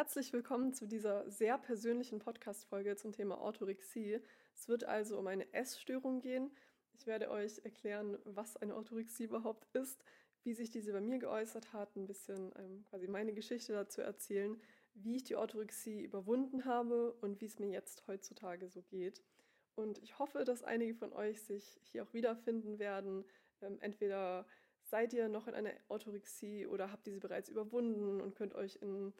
Herzlich willkommen zu dieser sehr persönlichen Podcast-Folge zum Thema Orthorexie. Es wird also um eine Essstörung gehen. Ich werde euch erklären, was eine Orthorexie überhaupt ist, wie sich diese bei mir geäußert hat, ein bisschen ähm, quasi meine Geschichte dazu erzählen, wie ich die Orthorexie überwunden habe und wie es mir jetzt heutzutage so geht. Und ich hoffe, dass einige von euch sich hier auch wiederfinden werden. Ähm, entweder seid ihr noch in einer Orthorexie oder habt diese bereits überwunden und könnt euch in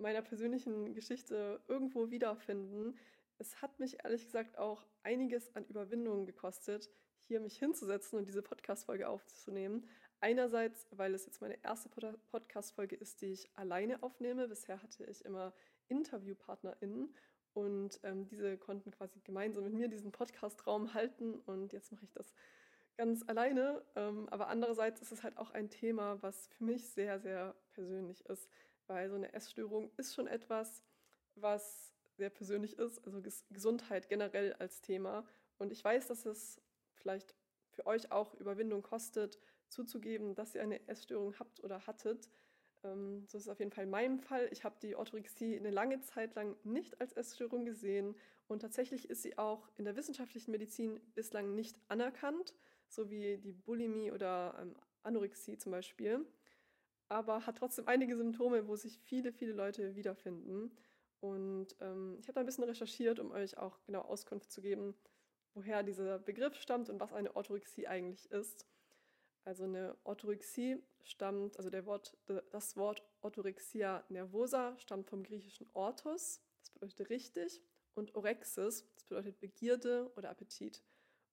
meiner persönlichen Geschichte irgendwo wiederfinden. Es hat mich ehrlich gesagt auch einiges an Überwindung gekostet, hier mich hinzusetzen und diese Podcast-Folge aufzunehmen. Einerseits, weil es jetzt meine erste Podcast-Folge ist, die ich alleine aufnehme. Bisher hatte ich immer InterviewpartnerInnen und ähm, diese konnten quasi gemeinsam mit mir diesen Podcast-Raum halten und jetzt mache ich das ganz alleine. Ähm, aber andererseits ist es halt auch ein Thema, was für mich sehr, sehr persönlich ist, weil so eine Essstörung ist schon etwas, was sehr persönlich ist, also Gesundheit generell als Thema. Und ich weiß, dass es vielleicht für euch auch Überwindung kostet, zuzugeben, dass ihr eine Essstörung habt oder hattet. Ähm, so ist es auf jeden Fall in meinem Fall. Ich habe die Orthorexie eine lange Zeit lang nicht als Essstörung gesehen und tatsächlich ist sie auch in der wissenschaftlichen Medizin bislang nicht anerkannt, so wie die Bulimie oder ähm, Anorexie zum Beispiel, aber hat trotzdem einige Symptome, wo sich viele, viele Leute wiederfinden. Und ähm, ich habe da ein bisschen recherchiert, um euch auch genau Auskunft zu geben, woher dieser Begriff stammt und was eine Orthorexie eigentlich ist. Also eine Orthorexie stammt, also der Wort, das Wort Orthorexia nervosa stammt vom griechischen Orthos, das bedeutet richtig, und Orexis, das bedeutet Begierde oder Appetit.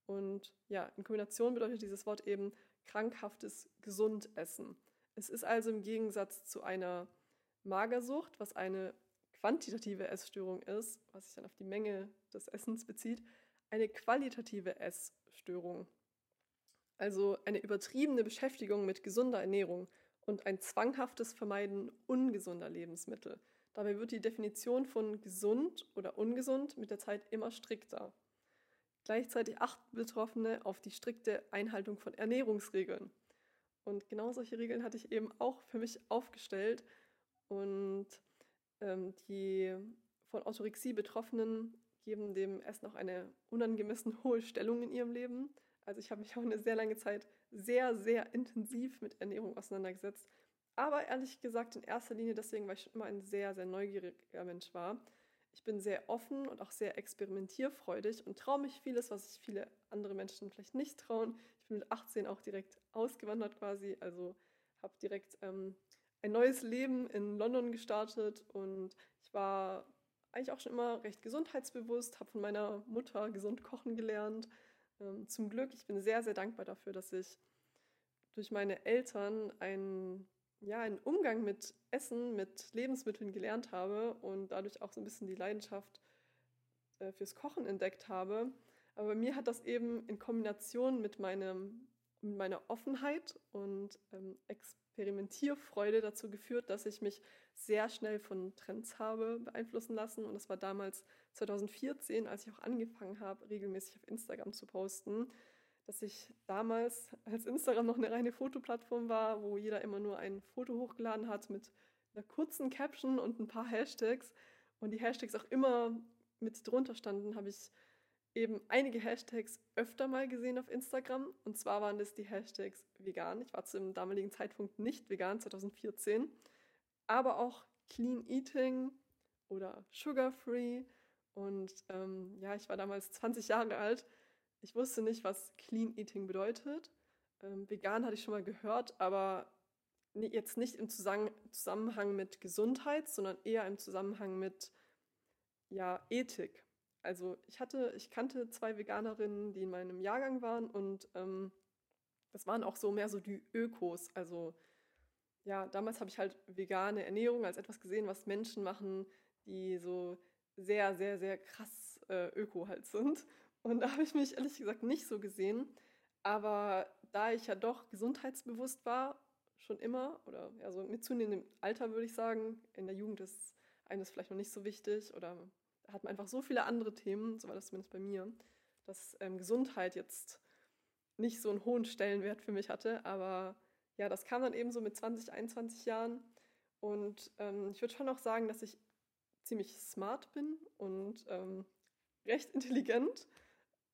Und ja, in Kombination bedeutet dieses Wort eben krankhaftes Gesundessen. Es ist also im Gegensatz zu einer Magersucht, was eine quantitative Essstörung ist, was sich dann auf die Menge des Essens bezieht, eine qualitative Essstörung. Also eine übertriebene Beschäftigung mit gesunder Ernährung und ein zwanghaftes Vermeiden ungesunder Lebensmittel. Dabei wird die Definition von gesund oder ungesund mit der Zeit immer strikter. Gleichzeitig achten Betroffene auf die strikte Einhaltung von Ernährungsregeln. Und genau solche Regeln hatte ich eben auch für mich aufgestellt. Und ähm, die von Orthorexie Betroffenen geben dem Essen auch eine unangemessen hohe Stellung in ihrem Leben. Also ich habe mich auch eine sehr lange Zeit sehr, sehr intensiv mit Ernährung auseinandergesetzt. Aber ehrlich gesagt in erster Linie deswegen, weil ich schon immer ein sehr, sehr neugieriger Mensch war. Ich bin sehr offen und auch sehr experimentierfreudig und traue mich vieles, was sich viele andere Menschen vielleicht nicht trauen. Ich bin mit 18 auch direkt ausgewandert quasi, also habe direkt ähm, ein neues Leben in London gestartet und ich war eigentlich auch schon immer recht gesundheitsbewusst, habe von meiner Mutter gesund kochen gelernt ähm, zum Glück, ich bin sehr, sehr dankbar dafür, dass ich durch meine Eltern einen, ja, einen Umgang mit Essen, mit Lebensmitteln gelernt habe und dadurch auch so ein bisschen die Leidenschaft äh, fürs Kochen entdeckt habe. Aber mir hat das eben in Kombination mit, meinem, mit meiner Offenheit und ähm, Experimentierfreude dazu geführt, dass ich mich sehr schnell von Trends habe beeinflussen lassen. Und das war damals 2014, als ich auch angefangen habe, regelmäßig auf Instagram zu posten, dass ich damals, als Instagram noch eine reine Fotoplattform war, wo jeder immer nur ein Foto hochgeladen hat mit einer kurzen Caption und ein paar Hashtags und die Hashtags auch immer mit drunter standen, habe ich eben einige Hashtags öfter mal gesehen auf Instagram. Und zwar waren das die Hashtags vegan. Ich war zu dem damaligen Zeitpunkt nicht vegan, 2014. Aber auch Clean Eating oder Sugar Free. Und ähm, ja, ich war damals 20 Jahre alt. Ich wusste nicht, was Clean Eating bedeutet. Ähm, vegan hatte ich schon mal gehört, aber jetzt nicht im Zusammenhang mit Gesundheit, sondern eher im Zusammenhang mit ja, Ethik also ich hatte, ich kannte zwei Veganerinnen, die in meinem Jahrgang waren und ähm, das waren auch so mehr so die Ökos. Also ja, damals habe ich halt vegane Ernährung als etwas gesehen, was Menschen machen, die so sehr, sehr, sehr krass äh, öko halt sind. Und da habe ich mich ehrlich gesagt nicht so gesehen. Aber da ich ja doch gesundheitsbewusst war, schon immer, oder ja, so mit zunehmendem Alter würde ich sagen, in der Jugend ist eines vielleicht noch nicht so wichtig oder hat man einfach so viele andere Themen, so war das zumindest bei mir, dass ähm, Gesundheit jetzt nicht so einen hohen Stellenwert für mich hatte. Aber ja, das kam dann eben so mit 20, 21 Jahren. Und ähm, ich würde schon auch sagen, dass ich ziemlich smart bin und ähm, recht intelligent.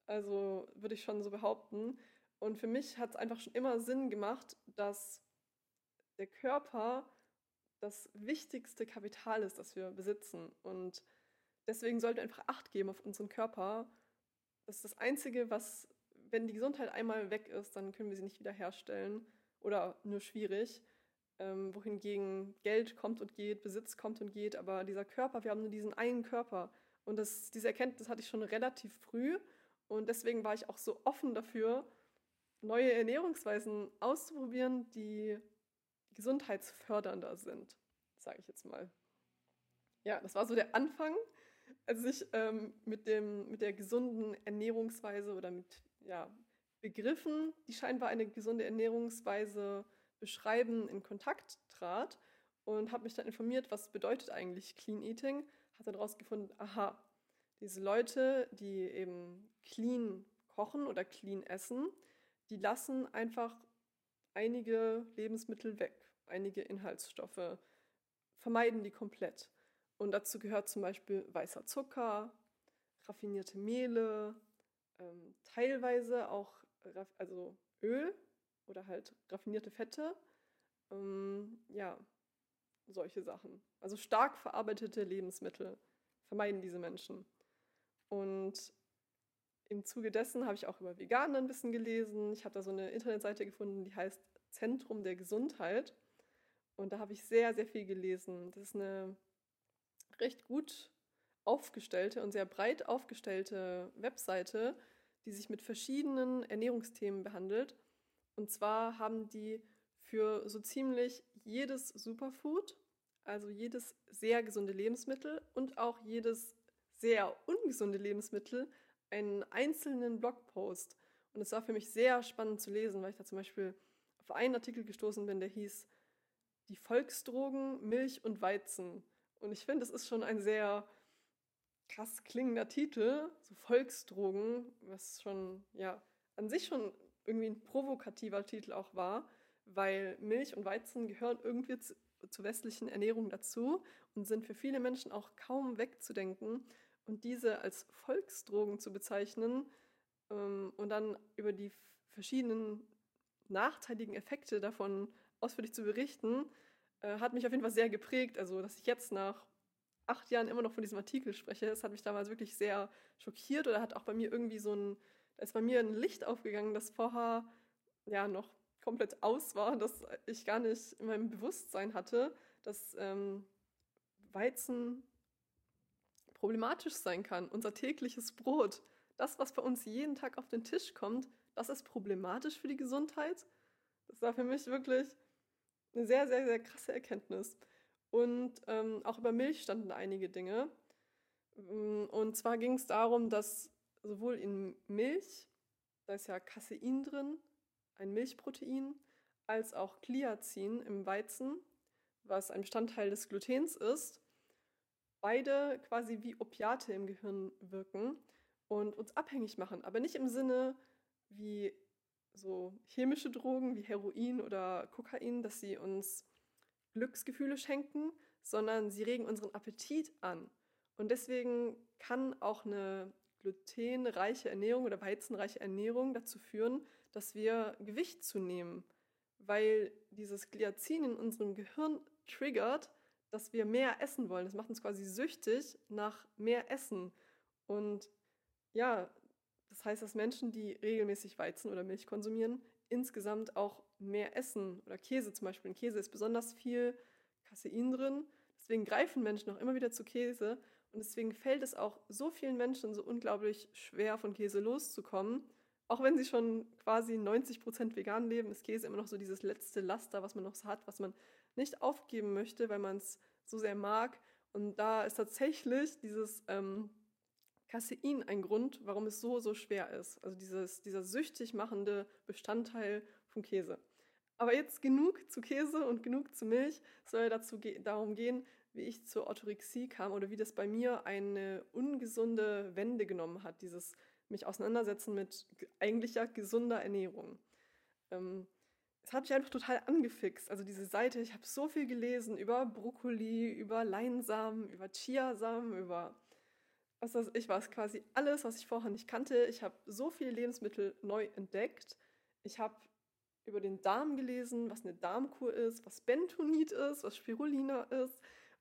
Also würde ich schon so behaupten. Und für mich hat es einfach schon immer Sinn gemacht, dass der Körper das wichtigste Kapital ist, das wir besitzen. Und deswegen sollten wir einfach Acht geben auf unseren Körper. Das ist das Einzige, was, wenn die Gesundheit einmal weg ist, dann können wir sie nicht wiederherstellen oder nur schwierig. Ähm, wohingegen Geld kommt und geht, Besitz kommt und geht, aber dieser Körper, wir haben nur diesen einen Körper. Und das, diese Erkenntnis hatte ich schon relativ früh und deswegen war ich auch so offen dafür, neue Ernährungsweisen auszuprobieren, die gesundheitsfördernder sind, sage ich jetzt mal. Ja, das war so der Anfang, als ich ähm, mit, dem, mit der gesunden Ernährungsweise oder mit ja, Begriffen, die scheinbar eine gesunde Ernährungsweise beschreiben, in Kontakt trat und habe mich dann informiert, was bedeutet eigentlich Clean Eating, hat dann herausgefunden, aha, diese Leute, die eben clean kochen oder clean essen, die lassen einfach einige Lebensmittel weg, einige Inhaltsstoffe, vermeiden die komplett. Und dazu gehört zum Beispiel weißer Zucker, raffinierte Mehle, ähm, teilweise auch also Öl oder halt raffinierte Fette. Ähm, ja, solche Sachen. Also stark verarbeitete Lebensmittel vermeiden diese Menschen. Und im Zuge dessen habe ich auch über Veganen ein bisschen gelesen. Ich habe da so eine Internetseite gefunden, die heißt Zentrum der Gesundheit. Und da habe ich sehr, sehr viel gelesen. Das ist eine recht gut aufgestellte und sehr breit aufgestellte Webseite, die sich mit verschiedenen Ernährungsthemen behandelt. Und zwar haben die für so ziemlich jedes Superfood, also jedes sehr gesunde Lebensmittel und auch jedes sehr ungesunde Lebensmittel einen einzelnen Blogpost. Und es war für mich sehr spannend zu lesen, weil ich da zum Beispiel auf einen Artikel gestoßen bin, der hieß Die Volksdrogen, Milch und Weizen. Und ich finde, das ist schon ein sehr krass klingender Titel, so Volksdrogen, was schon, ja, an sich schon irgendwie ein provokativer Titel auch war, weil Milch und Weizen gehören irgendwie zu, zur westlichen Ernährung dazu und sind für viele Menschen auch kaum wegzudenken. Und diese als Volksdrogen zu bezeichnen ähm, und dann über die verschiedenen nachteiligen Effekte davon ausführlich zu berichten, äh, hat mich auf jeden Fall sehr geprägt. Also, dass ich jetzt nach acht Jahren immer noch von diesem Artikel spreche, das hat mich damals wirklich sehr schockiert oder hat auch bei mir irgendwie so ein, da ist bei mir ein Licht aufgegangen, das vorher ja noch komplett aus war, dass ich gar nicht in meinem Bewusstsein hatte, dass ähm, Weizen problematisch sein kann. Unser tägliches Brot, das, was bei uns jeden Tag auf den Tisch kommt, das ist problematisch für die Gesundheit. Das war für mich wirklich eine sehr, sehr, sehr krasse Erkenntnis. Und ähm, auch über Milch standen einige Dinge. Mm, und zwar ging es darum, dass sowohl in Milch, da ist ja Casein drin, ein Milchprotein, als auch Gliazin im Weizen, was ein Bestandteil des Glutens ist, beide quasi wie Opiate im Gehirn wirken und uns abhängig machen, aber nicht im Sinne wie so chemische Drogen wie Heroin oder Kokain, dass sie uns Glücksgefühle schenken, sondern sie regen unseren Appetit an. Und deswegen kann auch eine glutenreiche Ernährung oder weizenreiche Ernährung dazu führen, dass wir Gewicht zunehmen, weil dieses Gliazin in unserem Gehirn triggert, dass wir mehr essen wollen. Das macht uns quasi süchtig nach mehr Essen. Und ja, das heißt, dass Menschen, die regelmäßig Weizen oder Milch konsumieren, insgesamt auch mehr essen. Oder Käse zum Beispiel. In Käse ist besonders viel Casein drin. Deswegen greifen Menschen auch immer wieder zu Käse. Und deswegen fällt es auch so vielen Menschen so unglaublich schwer, von Käse loszukommen. Auch wenn sie schon quasi 90% vegan leben, ist Käse immer noch so dieses letzte Laster, was man noch hat, was man nicht aufgeben möchte, weil man es so sehr mag. Und da ist tatsächlich dieses ähm, Casein ein Grund, warum es so, so schwer ist. Also dieses, dieser süchtig machende Bestandteil vom Käse. Aber jetzt genug zu Käse und genug zu Milch. Es soll dazu ge darum gehen, wie ich zur Orthorexie kam oder wie das bei mir eine ungesunde Wende genommen hat, dieses mich auseinandersetzen mit eigentlicher gesunder Ernährung. Ähm, es hat mich einfach total angefixt. Also diese Seite, ich habe so viel gelesen über Brokkoli, über Leinsamen, über Chiasamen, über was weiß ich was, quasi alles, was ich vorher nicht kannte. Ich habe so viele Lebensmittel neu entdeckt. Ich habe über den Darm gelesen, was eine Darmkur ist, was Bentonit ist, was Spirulina ist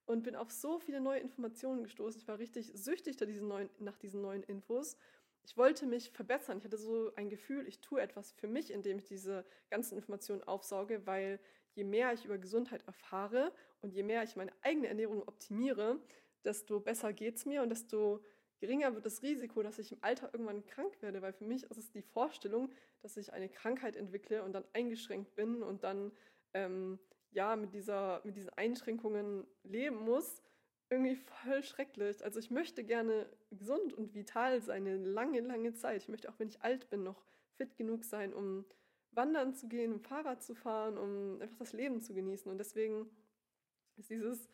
und bin auf so viele neue Informationen gestoßen. Ich war richtig süchtig diesen neuen, nach diesen neuen Infos. Ich wollte mich verbessern. Ich hatte so ein Gefühl, ich tue etwas für mich, indem ich diese ganzen Informationen aufsauge, weil je mehr ich über Gesundheit erfahre und je mehr ich meine eigene Ernährung optimiere, desto besser geht es mir und desto geringer wird das Risiko, dass ich im Alter irgendwann krank werde, weil für mich ist es die Vorstellung, dass ich eine Krankheit entwickle und dann eingeschränkt bin und dann ähm, ja mit, dieser, mit diesen Einschränkungen leben muss, irgendwie voll schrecklich. Also ich möchte gerne gesund und vital sein, eine lange, lange Zeit. Ich möchte auch, wenn ich alt bin, noch fit genug sein, um wandern zu gehen, um Fahrrad zu fahren, um einfach das Leben zu genießen. Und deswegen ist dieses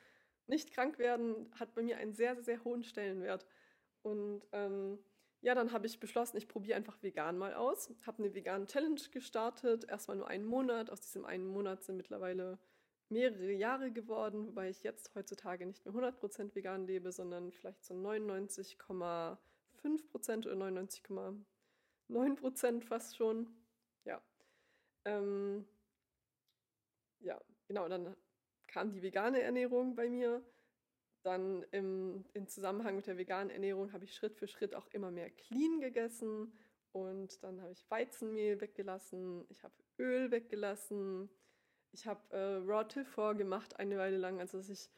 nicht krank werden, hat bei mir einen sehr, sehr, sehr hohen Stellenwert. Und ähm, ja, dann habe ich beschlossen, ich probiere einfach vegan mal aus. Habe eine vegan Challenge gestartet, erstmal nur einen Monat. Aus diesem einen Monat sind mittlerweile mehrere Jahre geworden, wobei ich jetzt heutzutage nicht mehr 100% vegan lebe, sondern vielleicht so 99,5% oder 99,9% fast schon. Ja. Ähm, ja, genau, dann kam die vegane Ernährung bei mir dann im, im Zusammenhang mit der veganen Ernährung habe ich Schritt für Schritt auch immer mehr clean gegessen. Und dann habe ich Weizenmehl weggelassen, ich habe Öl weggelassen, ich habe äh, Raw Tilfor gemacht eine Weile lang, also dass ich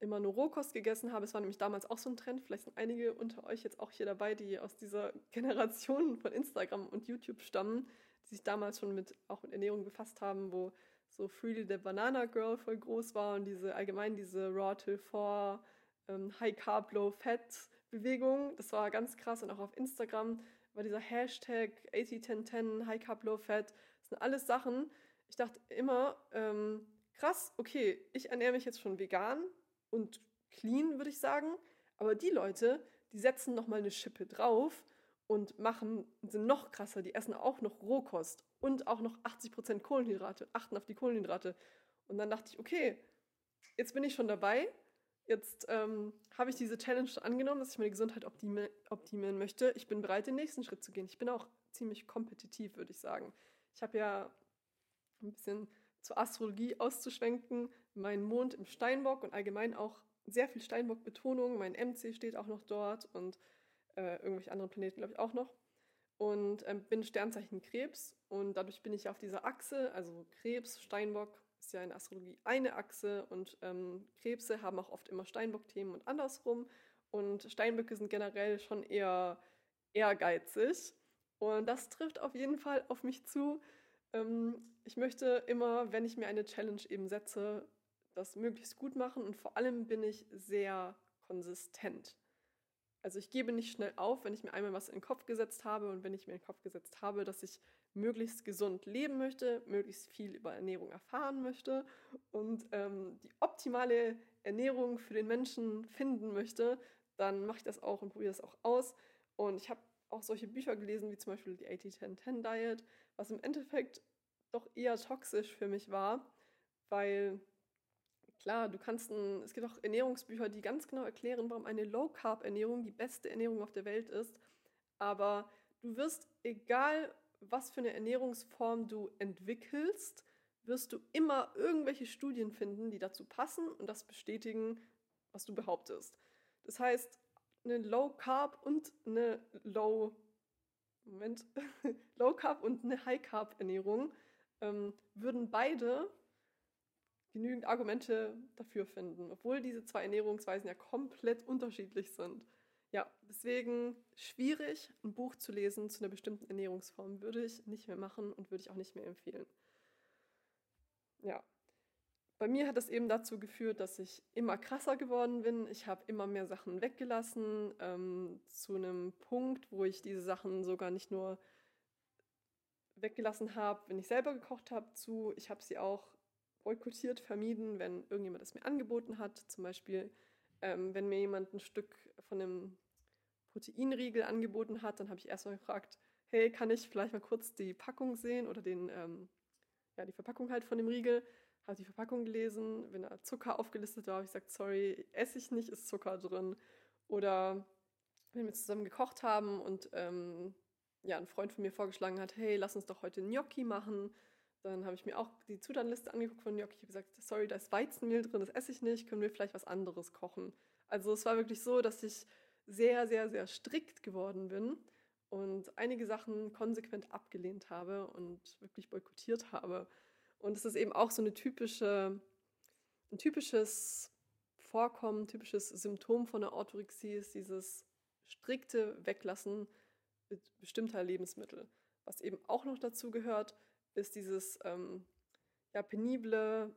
immer nur Rohkost gegessen habe. Es war nämlich damals auch so ein Trend. Vielleicht sind einige unter euch jetzt auch hier dabei, die aus dieser Generation von Instagram und YouTube stammen, die sich damals schon mit auch mit Ernährung befasst haben, wo so Freely the Banana Girl voll groß war und diese allgemein diese Raw till 4 ähm, High Carb Low Fat Bewegung. Das war ganz krass und auch auf Instagram war dieser Hashtag 801010 High Carb Low Fat. Das sind alles Sachen. Ich dachte immer, ähm, krass, okay, ich ernähre mich jetzt schon vegan und clean, würde ich sagen. Aber die Leute, die setzen nochmal eine Schippe drauf und machen, sind noch krasser, die essen auch noch Rohkost und auch noch 80% Kohlenhydrate, achten auf die Kohlenhydrate. Und dann dachte ich, okay, jetzt bin ich schon dabei. Jetzt ähm, habe ich diese Challenge angenommen, dass ich meine Gesundheit optimi optimieren möchte. Ich bin bereit, den nächsten Schritt zu gehen. Ich bin auch ziemlich kompetitiv, würde ich sagen. Ich habe ja ein bisschen zur Astrologie auszuschwenken, meinen Mond im Steinbock und allgemein auch sehr viel Steinbock-Betonung. Mein MC steht auch noch dort und äh, irgendwelche anderen Planeten, glaube ich, auch noch. Und ähm, bin Sternzeichen Krebs und dadurch bin ich auf dieser Achse, also Krebs, Steinbock ist ja in Astrologie eine Achse und ähm, Krebse haben auch oft immer Steinbock-Themen und andersrum. Und Steinböcke sind generell schon eher ehrgeizig. Und das trifft auf jeden Fall auf mich zu. Ähm, ich möchte immer, wenn ich mir eine Challenge eben setze, das möglichst gut machen und vor allem bin ich sehr konsistent. Also ich gebe nicht schnell auf, wenn ich mir einmal was in den Kopf gesetzt habe und wenn ich mir in den Kopf gesetzt habe, dass ich möglichst gesund leben möchte, möglichst viel über Ernährung erfahren möchte und ähm, die optimale Ernährung für den Menschen finden möchte, dann mache ich das auch und probiere das auch aus. Und ich habe auch solche Bücher gelesen, wie zum Beispiel die 80-10-10 Diet, was im Endeffekt doch eher toxisch für mich war, weil Klar, du kannst ein, es gibt auch Ernährungsbücher, die ganz genau erklären, warum eine Low-Carb-Ernährung die beste Ernährung auf der Welt ist. Aber du wirst, egal was für eine Ernährungsform du entwickelst, wirst du immer irgendwelche Studien finden, die dazu passen und das bestätigen, was du behauptest. Das heißt, eine Low Carb und eine Low Moment Low Carb und eine High Carb Ernährung ähm, würden beide genügend Argumente dafür finden, obwohl diese zwei Ernährungsweisen ja komplett unterschiedlich sind. Ja, deswegen schwierig, ein Buch zu lesen zu einer bestimmten Ernährungsform würde ich nicht mehr machen und würde ich auch nicht mehr empfehlen. Ja, bei mir hat das eben dazu geführt, dass ich immer krasser geworden bin. Ich habe immer mehr Sachen weggelassen, ähm, zu einem Punkt, wo ich diese Sachen sogar nicht nur weggelassen habe, wenn ich selber gekocht habe, zu, ich habe sie auch boykottiert, vermieden, wenn irgendjemand es mir angeboten hat. Zum Beispiel, ähm, wenn mir jemand ein Stück von einem Proteinriegel angeboten hat, dann habe ich erstmal gefragt, hey, kann ich vielleicht mal kurz die Packung sehen oder den, ähm, ja, die Verpackung halt von dem Riegel, habe die Verpackung gelesen, wenn da Zucker aufgelistet war, habe ich gesagt, sorry, esse ich nicht, ist Zucker drin. Oder wenn wir zusammen gekocht haben und ähm, ja, ein Freund von mir vorgeschlagen hat, hey, lass uns doch heute Gnocchi machen. Dann habe ich mir auch die Zutatenliste angeguckt von Gnocchi. Ich habe gesagt, sorry, da ist Weizenmehl drin, das esse ich nicht, können wir vielleicht was anderes kochen. Also es war wirklich so, dass ich sehr, sehr, sehr strikt geworden bin und einige Sachen konsequent abgelehnt habe und wirklich boykottiert habe. Und es ist eben auch so eine typische, ein typisches Vorkommen, typisches Symptom von der Orthorexie ist dieses strikte Weglassen bestimmter Lebensmittel. Was eben auch noch dazu gehört, ist dieses ähm, ja, penible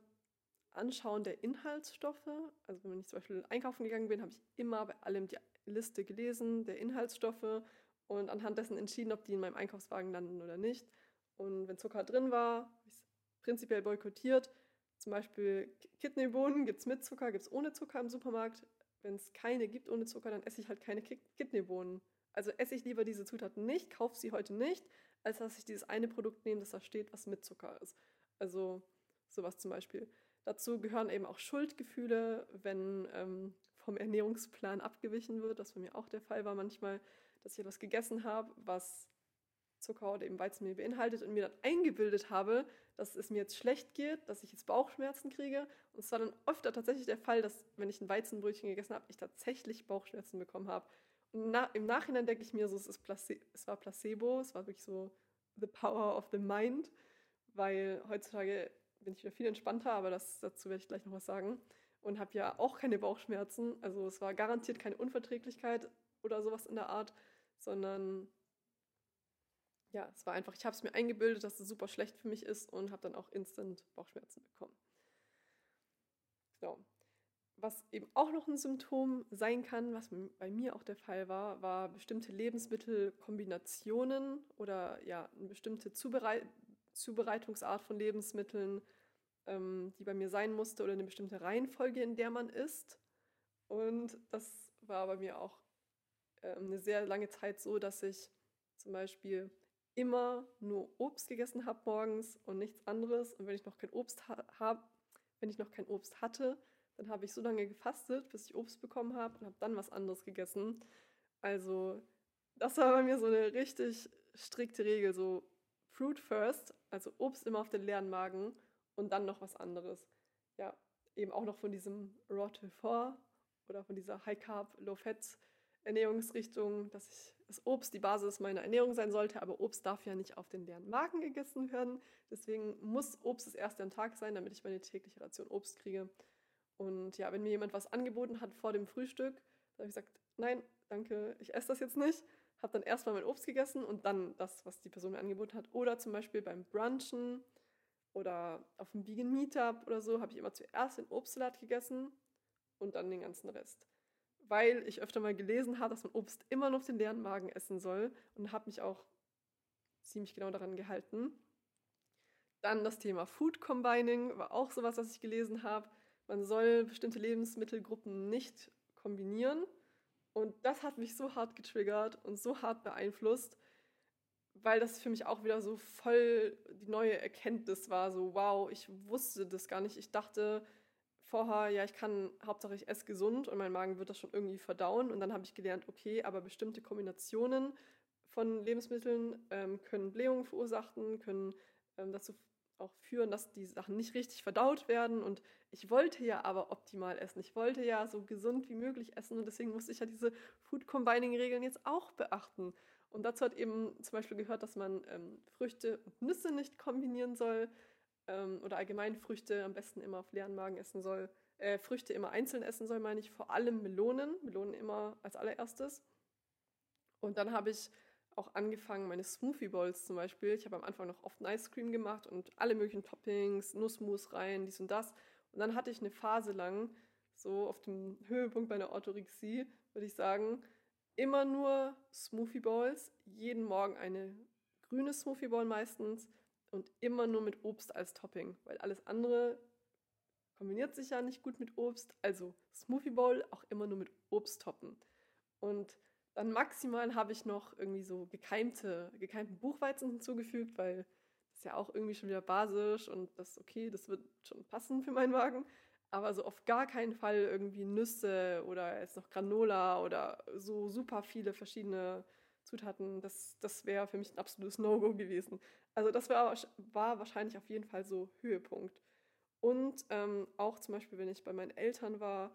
Anschauen der Inhaltsstoffe. Also wenn ich zum Beispiel einkaufen gegangen bin, habe ich immer bei allem die Liste gelesen der Inhaltsstoffe und anhand dessen entschieden, ob die in meinem Einkaufswagen landen oder nicht. Und wenn Zucker drin war, habe ich es prinzipiell boykottiert. Zum Beispiel Kidneybohnen gibt es mit Zucker, gibt es ohne Zucker im Supermarkt. Wenn es keine gibt ohne Zucker, dann esse ich halt keine Kidneybohnen. Also esse ich lieber diese Zutaten nicht, kaufe sie heute nicht, als dass ich dieses eine Produkt nehme, das da steht, was mit Zucker ist. Also sowas zum Beispiel. Dazu gehören eben auch Schuldgefühle, wenn ähm, vom Ernährungsplan abgewichen wird, das bei mir auch der Fall war manchmal, dass ich etwas gegessen habe, was Zucker oder eben Weizenmehl beinhaltet und mir dann eingebildet habe, dass es mir jetzt schlecht geht, dass ich jetzt Bauchschmerzen kriege. Und es war dann öfter tatsächlich der Fall, dass wenn ich ein Weizenbrötchen gegessen habe, ich tatsächlich Bauchschmerzen bekommen habe. Na, im Nachhinein denke ich mir so, es, ist es war Placebo, es war wirklich so the power of the mind, weil heutzutage bin ich wieder viel entspannter, aber das, dazu werde ich gleich noch was sagen. Und habe ja auch keine Bauchschmerzen. Also es war garantiert keine Unverträglichkeit oder sowas in der Art, sondern ja, es war einfach, ich habe es mir eingebildet, dass es super schlecht für mich ist und habe dann auch instant Bauchschmerzen bekommen. Genau. Was eben auch noch ein Symptom sein kann, was bei mir auch der Fall war, war bestimmte Lebensmittelkombinationen oder ja, eine bestimmte Zubereit Zubereitungsart von Lebensmitteln, ähm, die bei mir sein musste oder eine bestimmte Reihenfolge, in der man isst. Und das war bei mir auch äh, eine sehr lange Zeit so, dass ich zum Beispiel immer nur Obst gegessen habe morgens und nichts anderes. Und wenn ich noch kein Obst ha habe, wenn ich noch kein Obst hatte, dann habe ich so lange gefastet, bis ich Obst bekommen habe und habe dann was anderes gegessen. Also das war bei mir so eine richtig strikte Regel, so Fruit first, also Obst immer auf den leeren Magen und dann noch was anderes. Ja, eben auch noch von diesem Raw 4 oder von dieser High Carb, Low Fat Ernährungsrichtung, dass ich das Obst die Basis meiner Ernährung sein sollte, aber Obst darf ja nicht auf den leeren Magen gegessen werden. Deswegen muss Obst das erste am Tag sein, damit ich meine tägliche Ration Obst kriege. Und ja, wenn mir jemand was angeboten hat vor dem Frühstück, dann habe ich gesagt, nein, danke, ich esse das jetzt nicht. Habe dann erstmal mein Obst gegessen und dann das, was die Person mir angeboten hat. Oder zum Beispiel beim Brunchen oder auf dem Vegan Meetup oder so, habe ich immer zuerst den Obstsalat gegessen und dann den ganzen Rest weil ich öfter mal gelesen habe, dass man Obst immer noch den leeren Magen essen soll und habe mich auch ziemlich genau daran gehalten. Dann das Thema Food Combining war auch sowas, was ich gelesen habe. Man soll bestimmte Lebensmittelgruppen nicht kombinieren. Und das hat mich so hart getriggert und so hart beeinflusst, weil das für mich auch wieder so voll die neue Erkenntnis war. So, wow, ich wusste das gar nicht. Ich dachte, vorher, ja, ich kann, Hauptsache ich esse gesund und mein Magen wird das schon irgendwie verdauen. Und dann habe ich gelernt, okay, aber bestimmte Kombinationen von Lebensmitteln ähm, können Blähungen verursachen, können ähm, dazu auch führen, dass die Sachen nicht richtig verdaut werden. Und ich wollte ja aber optimal essen. Ich wollte ja so gesund wie möglich essen und deswegen musste ich ja diese Food Combining Regeln jetzt auch beachten. Und dazu hat eben zum Beispiel gehört, dass man ähm, Früchte und Nüsse nicht kombinieren soll, ähm, oder allgemein Früchte am besten immer auf leeren Magen essen soll. Äh, Früchte immer einzeln essen soll, meine ich. Vor allem Melonen. Melonen immer als allererstes. Und dann habe ich auch angefangen, meine Smoothie Bowls zum Beispiel. Ich habe am Anfang noch oft Ice Cream gemacht und alle möglichen Toppings, Nussmus rein, dies und das. Und dann hatte ich eine Phase lang, so auf dem Höhepunkt meiner Orthorexie, würde ich sagen, immer nur Smoothie Bowls, jeden Morgen eine grüne Smoothie Bowl meistens, und immer nur mit Obst als Topping, weil alles andere kombiniert sich ja nicht gut mit Obst. Also Smoothie Bowl auch immer nur mit Obst toppen. Und dann maximal habe ich noch irgendwie so gekeimte, gekeimten Buchweizen hinzugefügt, weil ist ja auch irgendwie schon wieder basisch und das okay, das wird schon passen für meinen Magen. Aber so auf gar keinen Fall irgendwie Nüsse oder jetzt noch Granola oder so super viele verschiedene Zutaten. Das, das wäre für mich ein absolutes No-Go gewesen. Also das war, war wahrscheinlich auf jeden Fall so Höhepunkt. Und ähm, auch zum Beispiel, wenn ich bei meinen Eltern war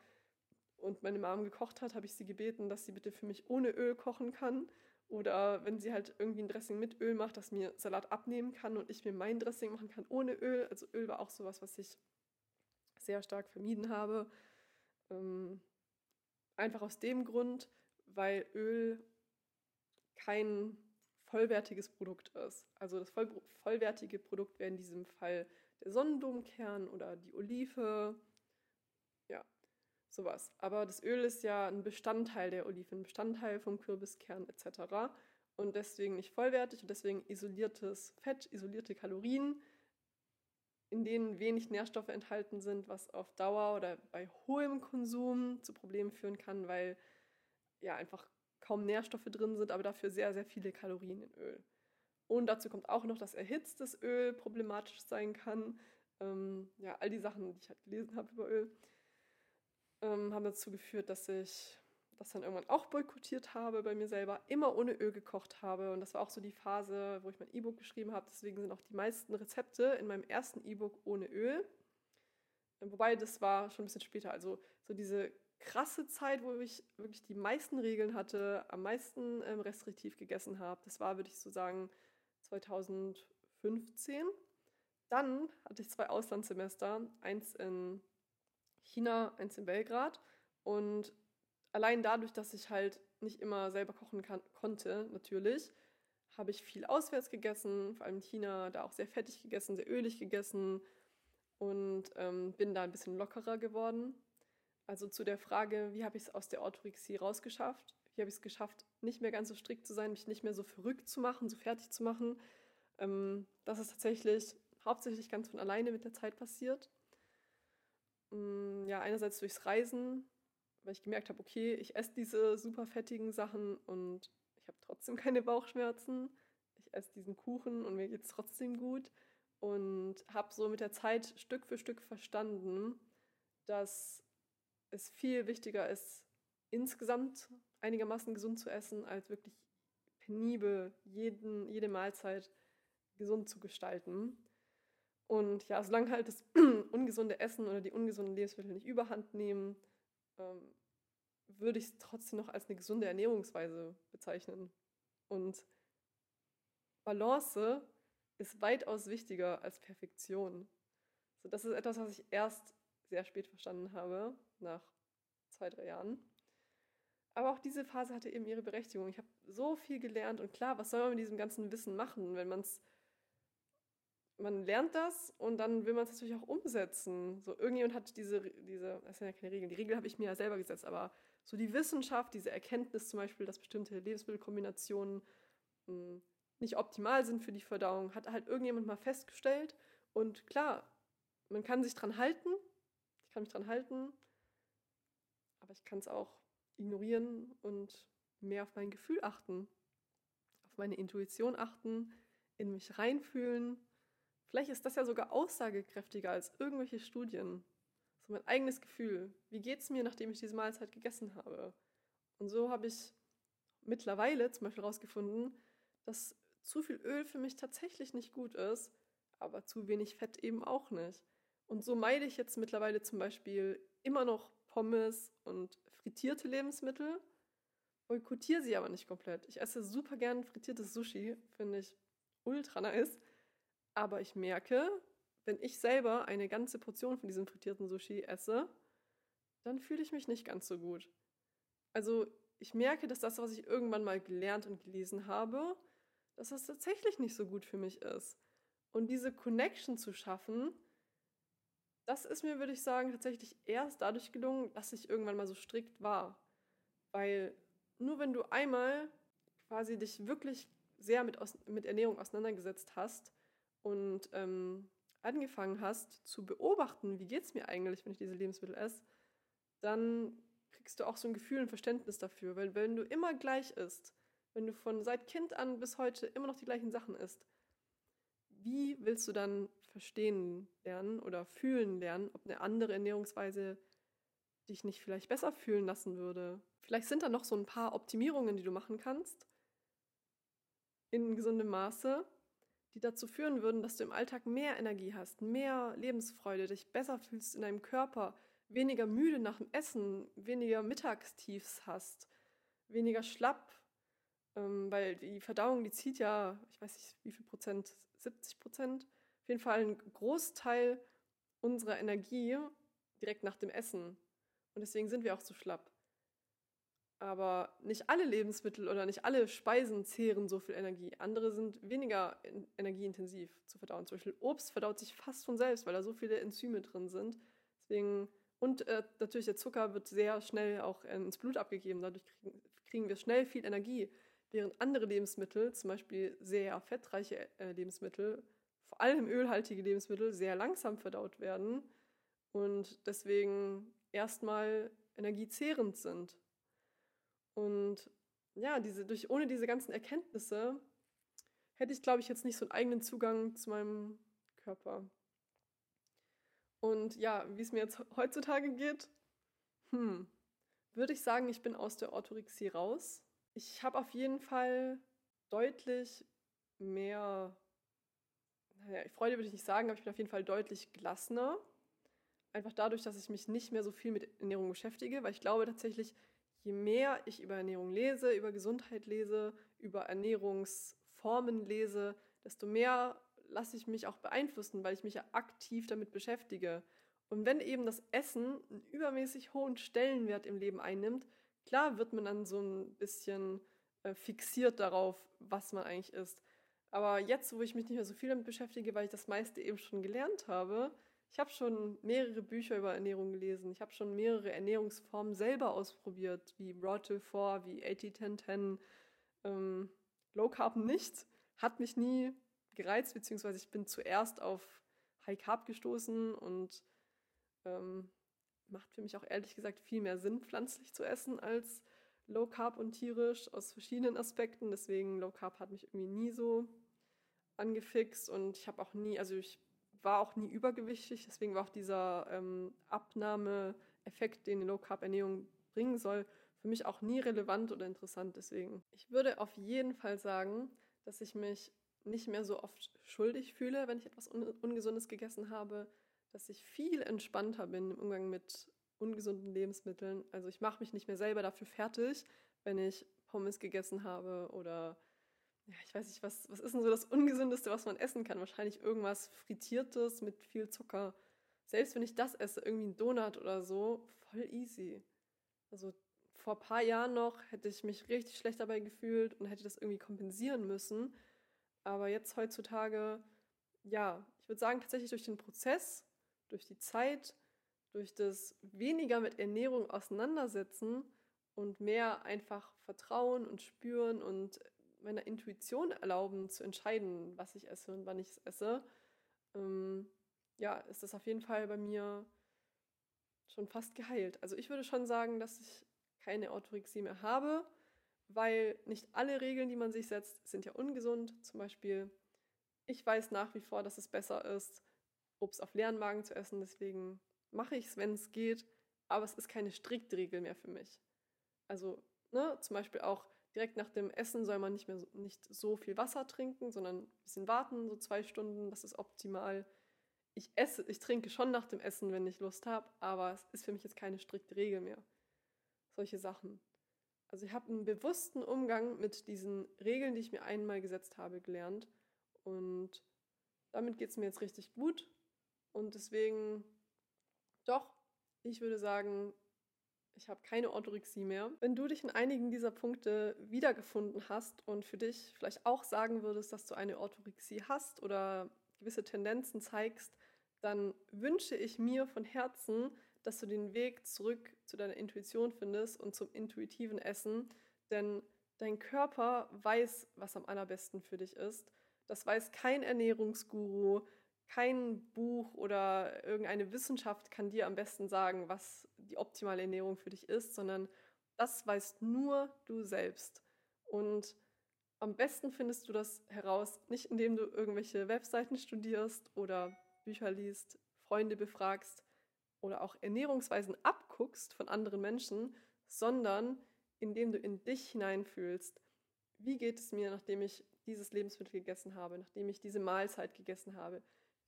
und meine Mom gekocht hat, habe ich sie gebeten, dass sie bitte für mich ohne Öl kochen kann. Oder wenn sie halt irgendwie ein Dressing mit Öl macht, dass mir Salat abnehmen kann und ich mir mein Dressing machen kann ohne Öl. Also Öl war auch sowas, was ich sehr stark vermieden habe. Ähm, einfach aus dem Grund, weil Öl kein vollwertiges Produkt ist. Also das voll, vollwertige Produkt wäre in diesem Fall der Sonnenblumenkern oder die Olive. Sowas. Aber das Öl ist ja ein Bestandteil der Olive, ein Bestandteil vom Kürbiskern etc. Und deswegen nicht vollwertig und deswegen isoliertes Fett, isolierte Kalorien, in denen wenig Nährstoffe enthalten sind, was auf Dauer oder bei hohem Konsum zu Problemen führen kann, weil ja einfach kaum Nährstoffe drin sind, aber dafür sehr, sehr viele Kalorien in Öl. Und dazu kommt auch noch, dass erhitztes Öl problematisch sein kann. Ähm, ja, all die Sachen, die ich halt gelesen habe über Öl ähm, haben dazu geführt, dass ich das dann irgendwann auch boykottiert habe bei mir selber, immer ohne Öl gekocht habe. Und das war auch so die Phase, wo ich mein E-Book geschrieben habe. Deswegen sind auch die meisten Rezepte in meinem ersten E-Book ohne Öl. Ähm, wobei das war schon ein bisschen später. Also so diese krasse Zeit, wo ich wirklich die meisten Regeln hatte, am meisten ähm, restriktiv gegessen habe. Das war, würde ich so sagen, 2015. Dann hatte ich zwei Auslandssemester, eins in China, eins in Belgrad. Und allein dadurch, dass ich halt nicht immer selber kochen kann, konnte, natürlich, habe ich viel auswärts gegessen, vor allem in China, da auch sehr fettig gegessen, sehr ölig gegessen und ähm, bin da ein bisschen lockerer geworden. Also zu der Frage, wie habe ich es aus der Orthorexie rausgeschafft? Wie habe ich es geschafft, nicht mehr ganz so strikt zu sein, mich nicht mehr so verrückt zu machen, so fertig zu machen? Ähm, das ist tatsächlich hauptsächlich ganz von alleine mit der Zeit passiert. Mm, ja, einerseits durchs Reisen, weil ich gemerkt habe, okay, ich esse diese super fettigen Sachen und ich habe trotzdem keine Bauchschmerzen. Ich esse diesen Kuchen und mir geht es trotzdem gut. Und habe so mit der Zeit Stück für Stück verstanden, dass es viel wichtiger ist, insgesamt einigermaßen gesund zu essen, als wirklich penibel jeden, jede Mahlzeit gesund zu gestalten. Und ja, solange halt das ungesunde Essen oder die ungesunden Lebensmittel nicht überhand nehmen, ähm, würde ich es trotzdem noch als eine gesunde Ernährungsweise bezeichnen. Und Balance ist weitaus wichtiger als Perfektion. So, das ist etwas, was ich erst sehr spät verstanden habe, nach zwei, drei Jahren. Aber auch diese Phase hatte eben ihre Berechtigung. Ich habe so viel gelernt und klar, was soll man mit diesem ganzen Wissen machen, wenn man es man lernt das und dann will man es natürlich auch umsetzen. So, irgendjemand hat diese, diese, das sind ja keine Regeln, die Regel habe ich mir ja selber gesetzt, aber so die Wissenschaft, diese Erkenntnis zum Beispiel, dass bestimmte Lebensmittelkombinationen mh, hm, nicht optimal sind für die Verdauung, hat halt irgendjemand mal festgestellt. Und klar, man kann sich dran halten, ich kann mich dran halten, aber ich kann es auch ignorieren und mehr auf mein Gefühl achten, auf meine Intuition achten, in mich reinfühlen Vielleicht ist das ja sogar aussagekräftiger als irgendwelche Studien. So mein eigenes Gefühl. Wie geht es mir, nachdem ich diese Mahlzeit gegessen habe? Und so habe ich mittlerweile zum Beispiel herausgefunden, dass zu viel Öl für mich tatsächlich nicht gut ist, aber zu wenig Fett eben auch nicht. Und so meide ich jetzt mittlerweile zum Beispiel immer noch Pommes und frittierte Lebensmittel, boykottiere sie aber nicht komplett. Ich esse super gern frittiertes Sushi, finde ich ultra nice. Aber ich merke, wenn ich selber eine ganze Portion von diesem frittierten Sushi esse, dann fühle ich mich nicht ganz so gut. Also ich merke, dass das, was ich irgendwann mal gelernt und gelesen habe, dass das tatsächlich nicht so gut für mich ist. Und diese Connection zu schaffen, das ist mir, würde ich sagen, tatsächlich erst dadurch gelungen, dass ich irgendwann mal so strikt war. Weil nur wenn du einmal quasi dich wirklich sehr mit, mit Ernährung auseinandergesetzt hast, und ähm, angefangen hast zu beobachten, wie geht es mir eigentlich, wenn ich diese Lebensmittel esse, dann kriegst du auch so ein Gefühl und Verständnis dafür. Weil wenn du immer gleich isst, wenn du von seit Kind an bis heute immer noch die gleichen Sachen isst, wie willst du dann verstehen lernen oder fühlen lernen, ob eine andere Ernährungsweise dich nicht vielleicht besser fühlen lassen würde? Vielleicht sind da noch so ein paar Optimierungen, die du machen kannst in gesundem Maße, die dazu führen würden, dass du im Alltag mehr Energie hast, mehr Lebensfreude, dich besser fühlst in deinem Körper, weniger müde nach dem Essen, weniger Mittagstiefs hast, weniger schlapp, ähm, weil die Verdauung, die zieht ja, ich weiß nicht wie viel Prozent, 70 Prozent, auf jeden Fall einen Großteil unserer Energie direkt nach dem Essen. Und deswegen sind wir auch so schlapp. Aber nicht alle Lebensmittel oder nicht alle Speisen zehren so viel Energie. Andere sind weniger energieintensiv zu verdauen. Zum Beispiel Obst verdaut sich fast von selbst, weil da so viele Enzyme drin sind. Deswegen und äh, natürlich der Zucker wird sehr schnell auch ins Blut abgegeben. Dadurch kriegen, kriegen, wir schnell viel Energie. Während andere Lebensmittel, zum Beispiel sehr fettreiche äh, Lebensmittel, vor allem ölhaltige Lebensmittel, sehr langsam verdaut werden und deswegen erstmal energiezehrend sind. Und ja, diese, durch, ohne diese ganzen Erkenntnisse hätte ich, glaube ich, jetzt nicht so einen eigenen Zugang zu meinem Körper. Und ja, wie es mir jetzt heutzutage geht, hm, würde ich sagen, ich bin aus der Orthorexie raus. Ich habe auf jeden Fall deutlich mehr, naja, Freude würde ich nicht sagen, aber ich bin auf jeden Fall deutlich gelassener. Einfach dadurch, dass ich mich nicht mehr so viel mit Ernährung beschäftige, weil ich glaube tatsächlich, je mehr ich über Ernährung lese, über Gesundheit lese, über Ernährungsformen lese, desto mehr lasse ich mich auch beeinflussen, weil ich mich ja aktiv damit beschäftige. Und wenn eben das Essen einen übermäßig hohen Stellenwert im Leben einnimmt, klar wird man dann so ein bisschen äh, fixiert darauf, was man eigentlich isst. Aber jetzt, wo ich mich nicht mehr so viel damit beschäftige, weil ich das meiste eben schon gelernt habe, ich habe schon mehrere Bücher über Ernährung gelesen. Ich habe schon mehrere Ernährungsformen selber ausprobiert, wie Raw Till 4, wie 80-10-10. Ähm, Low Carb nicht, hat mich nie gereizt, beziehungsweise ich bin zuerst auf High Carb gestoßen und ähm, macht für mich auch ehrlich gesagt viel mehr Sinn, pflanzlich zu essen als Low Carb und tierisch aus verschiedenen Aspekten. Deswegen Low Carb hat mich irgendwie nie so angefixt und ich habe auch nie, also ich war auch nie übergewichtig, deswegen war auch dieser ähm, Abnahmeeffekt, den die Low Carb Ernährung bringen soll, für mich auch nie relevant oder interessant. Deswegen, ich würde auf jeden Fall sagen, dass ich mich nicht mehr so oft schuldig fühle, wenn ich etwas Un Ungesundes gegessen habe, dass ich viel entspannter bin im Umgang mit ungesunden Lebensmitteln. Also ich mache mich nicht mehr selber dafür fertig, wenn ich Pommes gegessen habe oder ja, ich weiß nicht, was, was ist denn so das Ungesündeste, was man essen kann? Wahrscheinlich irgendwas Frittiertes mit viel Zucker. Selbst wenn ich das esse, irgendwie ein Donut oder so, voll easy. Also vor ein paar Jahren noch hätte ich mich richtig schlecht dabei gefühlt und hätte das irgendwie kompensieren müssen. Aber jetzt heutzutage, ja, ich würde sagen, tatsächlich durch den Prozess, durch die Zeit, durch das weniger mit Ernährung auseinandersetzen und mehr einfach vertrauen und spüren und meiner Intuition erlauben zu entscheiden, was ich esse und wann ich es esse, ähm, ja, ist das auf jeden Fall bei mir schon fast geheilt. Also ich würde schon sagen, dass ich keine Orthorexie mehr habe, weil nicht alle Regeln, die man sich setzt, sind ja ungesund. Zum Beispiel, ich weiß nach wie vor, dass es besser ist, Obst auf leeren Magen zu essen. Deswegen mache ich es, wenn es geht. Aber es ist keine strikte Regel mehr für mich. Also, ne, zum Beispiel auch direkt nach dem Essen soll man nicht mehr so, nicht so viel Wasser trinken, sondern ein bisschen warten, so zwei Stunden, das ist optimal. Ich esse, ich trinke schon nach dem Essen, wenn ich Lust habe, aber es ist für mich jetzt keine strikte Regel mehr. Solche Sachen. Also ich habe einen bewussten Umgang mit diesen Regeln, die ich mir einmal gesetzt habe, gelernt. Und damit geht es mir jetzt richtig gut. Und deswegen, doch, ich würde sagen, ich habe keine Orthorexie mehr. Wenn du dich in einigen dieser Punkte wiedergefunden hast und für dich vielleicht auch sagen würdest, dass du eine Orthorexie hast oder gewisse Tendenzen zeigst, dann wünsche ich mir von Herzen, dass du den Weg zurück zu deiner Intuition findest und zum intuitiven Essen, denn dein Körper weiß, was am allerbesten für dich ist. Das weiß kein Ernährungsguru, kein Buch oder irgendeine Wissenschaft kann dir am besten sagen, was die optimale Ernährung für dich ist, sondern das weißt nur du selbst. Und Am besten findest du das heraus, nicht indem du irgendwelche Webseiten studierst oder Bücher liest, Freunde befragst oder auch Ernährungsweisen abguckst von anderen Menschen, sondern indem du in dich hineinfühlst, wie geht es mir, nachdem ich dieses Lebensmittel gegessen habe, nachdem ich diese Mahlzeit gegessen habe.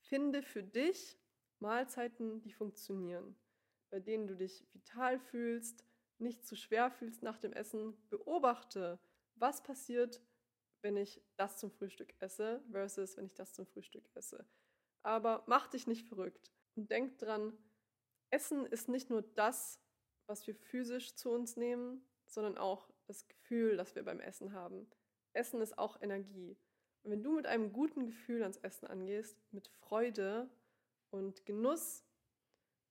Finde für dich Mahlzeiten, die funktionieren, bei denen du dich vital fühlst, nicht zu schwer fühlst nach dem Essen. Beobachte, was passiert, wenn ich das zum Frühstück esse versus wenn ich das zum Frühstück esse. Aber mach dich nicht verrückt und denk dran, Essen ist nicht nur das, was wir physisch zu uns nehmen, sondern auch das Gefühl, das wir beim Essen haben. Essen ist auch Energie. Und wenn du mit einem guten Gefühl ans Essen angehst, mit Freude und Genuss,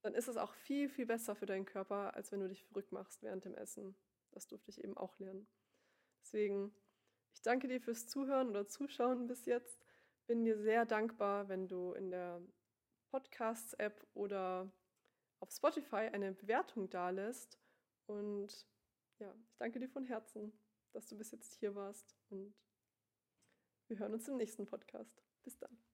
dann ist es auch viel, viel besser für deinen Körper, als wenn du dich verrückt machst während dem Essen. Das durfte ich eben auch lernen. Deswegen, ich danke dir fürs Zuhören oder Zuschauen bis jetzt. Bin dir sehr dankbar, wenn du in der Podcasts-App oder auf Spotify eine Bewertung dalässt. Und ja, ich danke dir von Herzen, dass du bis jetzt hier warst. Und wir hören uns im nächsten Podcast. Bis dann.